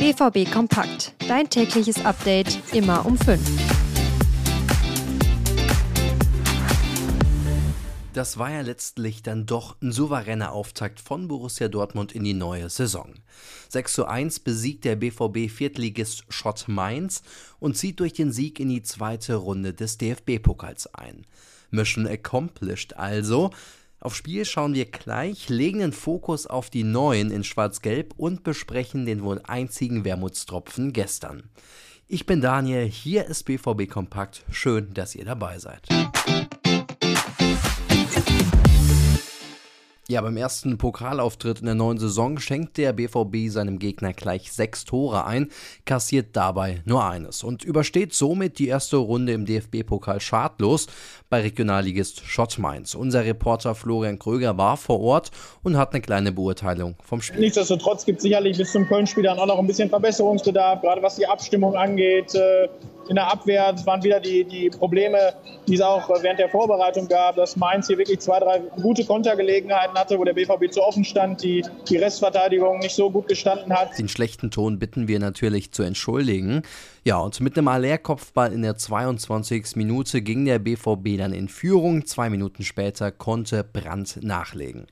BVB Kompakt. Dein tägliches Update immer um 5. Das war ja letztlich dann doch ein souveräner Auftakt von Borussia Dortmund in die neue Saison. 6 zu 1 besiegt der BVB Viertligist Schott Mainz und zieht durch den Sieg in die zweite Runde des DFB-Pokals ein. Mission accomplished also. Auf Spiel schauen wir gleich, legen den Fokus auf die Neuen in Schwarz-Gelb und besprechen den wohl einzigen Wermutstropfen gestern. Ich bin Daniel, hier ist BVB Kompakt. Schön, dass ihr dabei seid. Ja, beim ersten Pokalauftritt in der neuen Saison schenkt der BVB seinem Gegner gleich sechs Tore ein, kassiert dabei nur eines und übersteht somit die erste Runde im DFB-Pokal schadlos bei Regionalligist Schott Mainz. Unser Reporter Florian Kröger war vor Ort und hat eine kleine Beurteilung vom Spiel. Nichtsdestotrotz gibt es sicherlich bis zum Köln-Spiel dann auch noch ein bisschen Verbesserungsbedarf, gerade was die Abstimmung angeht. In der Abwehr. Das waren wieder die, die Probleme, die es auch während der Vorbereitung gab, dass Mainz hier wirklich zwei, drei gute Kontergelegenheiten hatte, wo der BVB zu offen stand, die, die Restverteidigung nicht so gut gestanden hat. Den schlechten Ton bitten wir natürlich zu entschuldigen. Ja, und mit einem Aller-Kopfball in der 22. Minute ging der BVB dann in Führung. Zwei Minuten später konnte Brandt nachlegen.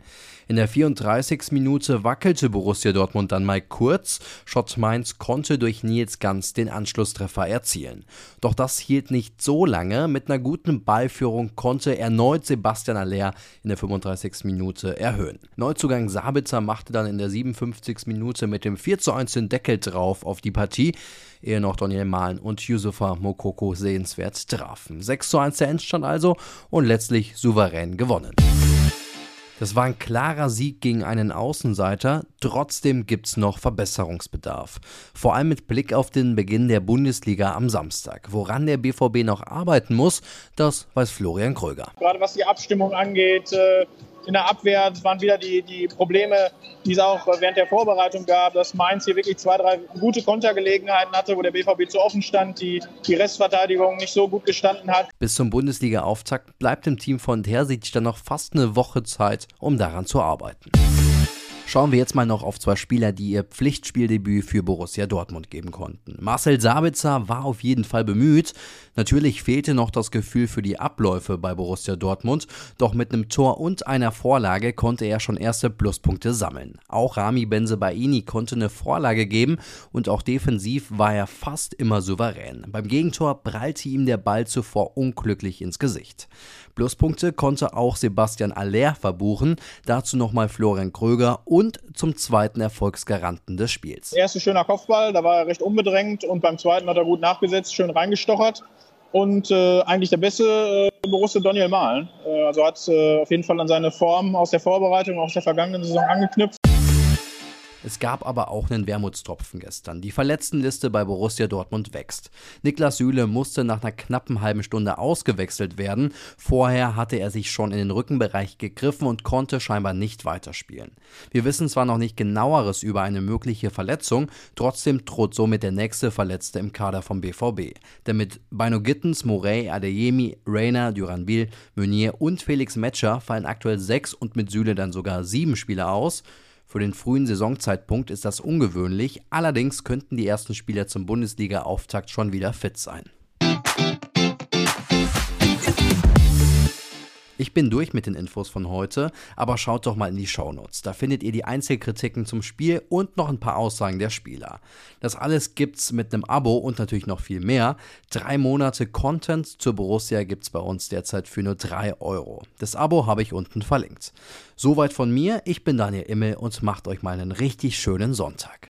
In der 34. Minute wackelte Borussia Dortmund dann mal kurz. Schott Mainz konnte durch Nils Ganz den Anschlusstreffer erzielen. Doch das hielt nicht so lange. Mit einer guten Ballführung konnte erneut Sebastian Aller in der 35. Minute erhöhen. Neuzugang Sabitzer machte dann in der 57. Minute mit dem 4 zu 1 den Deckel drauf auf die Partie ehe noch Daniel Mahlen und Yusufa Mokoko sehenswert trafen. 6 zu 1 der Endstand also und letztlich souverän gewonnen. Das war ein klarer Sieg gegen einen Außenseiter, trotzdem gibt es noch Verbesserungsbedarf. Vor allem mit Blick auf den Beginn der Bundesliga am Samstag. Woran der BVB noch arbeiten muss, das weiß Florian Kröger. Gerade was die Abstimmung angeht, äh, in der Abwehr. Das waren wieder die, die Probleme, die es auch während der Vorbereitung gab, dass Mainz hier wirklich zwei, drei gute Kontergelegenheiten hatte, wo der BVB zu offen stand, die, die Restverteidigung nicht so gut gestanden hat. Bis zum Bundesliga-Auftakt bleibt dem Team von Terzic dann noch fast eine Woche Zeit, um daran zu arbeiten. Schauen wir jetzt mal noch auf zwei Spieler, die ihr Pflichtspieldebüt für Borussia Dortmund geben konnten. Marcel Sabitzer war auf jeden Fall bemüht. Natürlich fehlte noch das Gefühl für die Abläufe bei Borussia Dortmund, doch mit einem Tor und einer Vorlage konnte er schon erste Pluspunkte sammeln. Auch Rami Benzebaini konnte eine Vorlage geben und auch defensiv war er fast immer souverän. Beim Gegentor prallte ihm der Ball zuvor unglücklich ins Gesicht. Pluspunkte konnte auch Sebastian Aller verbuchen, dazu nochmal Florian Kröger und zum zweiten Erfolgsgaranten des Spiels. Erste schöner Kopfball, da war er recht unbedrängt und beim zweiten hat er gut nachgesetzt, schön reingestochert. Und äh, eigentlich der beste äh, Borussia Daniel Mahlen. Äh, also hat äh, auf jeden Fall an seine Form aus der Vorbereitung, aus der vergangenen Saison angeknüpft. Es gab aber auch einen Wermutstropfen gestern. Die Verletztenliste bei Borussia Dortmund wächst. Niklas Süle musste nach einer knappen halben Stunde ausgewechselt werden. Vorher hatte er sich schon in den Rückenbereich gegriffen und konnte scheinbar nicht weiterspielen. Wir wissen zwar noch nicht genaueres über eine mögliche Verletzung, trotzdem droht somit der nächste Verletzte im Kader vom BVB. Denn mit Bino Gittens, Morey, Adeyemi, Reiner, Duranville, Meunier und Felix Metscher fallen aktuell sechs und mit Süle dann sogar sieben Spieler aus. Für den frühen Saisonzeitpunkt ist das ungewöhnlich, allerdings könnten die ersten Spieler zum Bundesliga-Auftakt schon wieder fit sein. Bin durch mit den Infos von heute, aber schaut doch mal in die Shownotes. Da findet ihr die Einzelkritiken zum Spiel und noch ein paar Aussagen der Spieler. Das alles gibt's mit einem Abo und natürlich noch viel mehr. Drei Monate Content zur Borussia gibt's bei uns derzeit für nur drei Euro. Das Abo habe ich unten verlinkt. Soweit von mir. Ich bin Daniel Immel und macht euch mal einen richtig schönen Sonntag.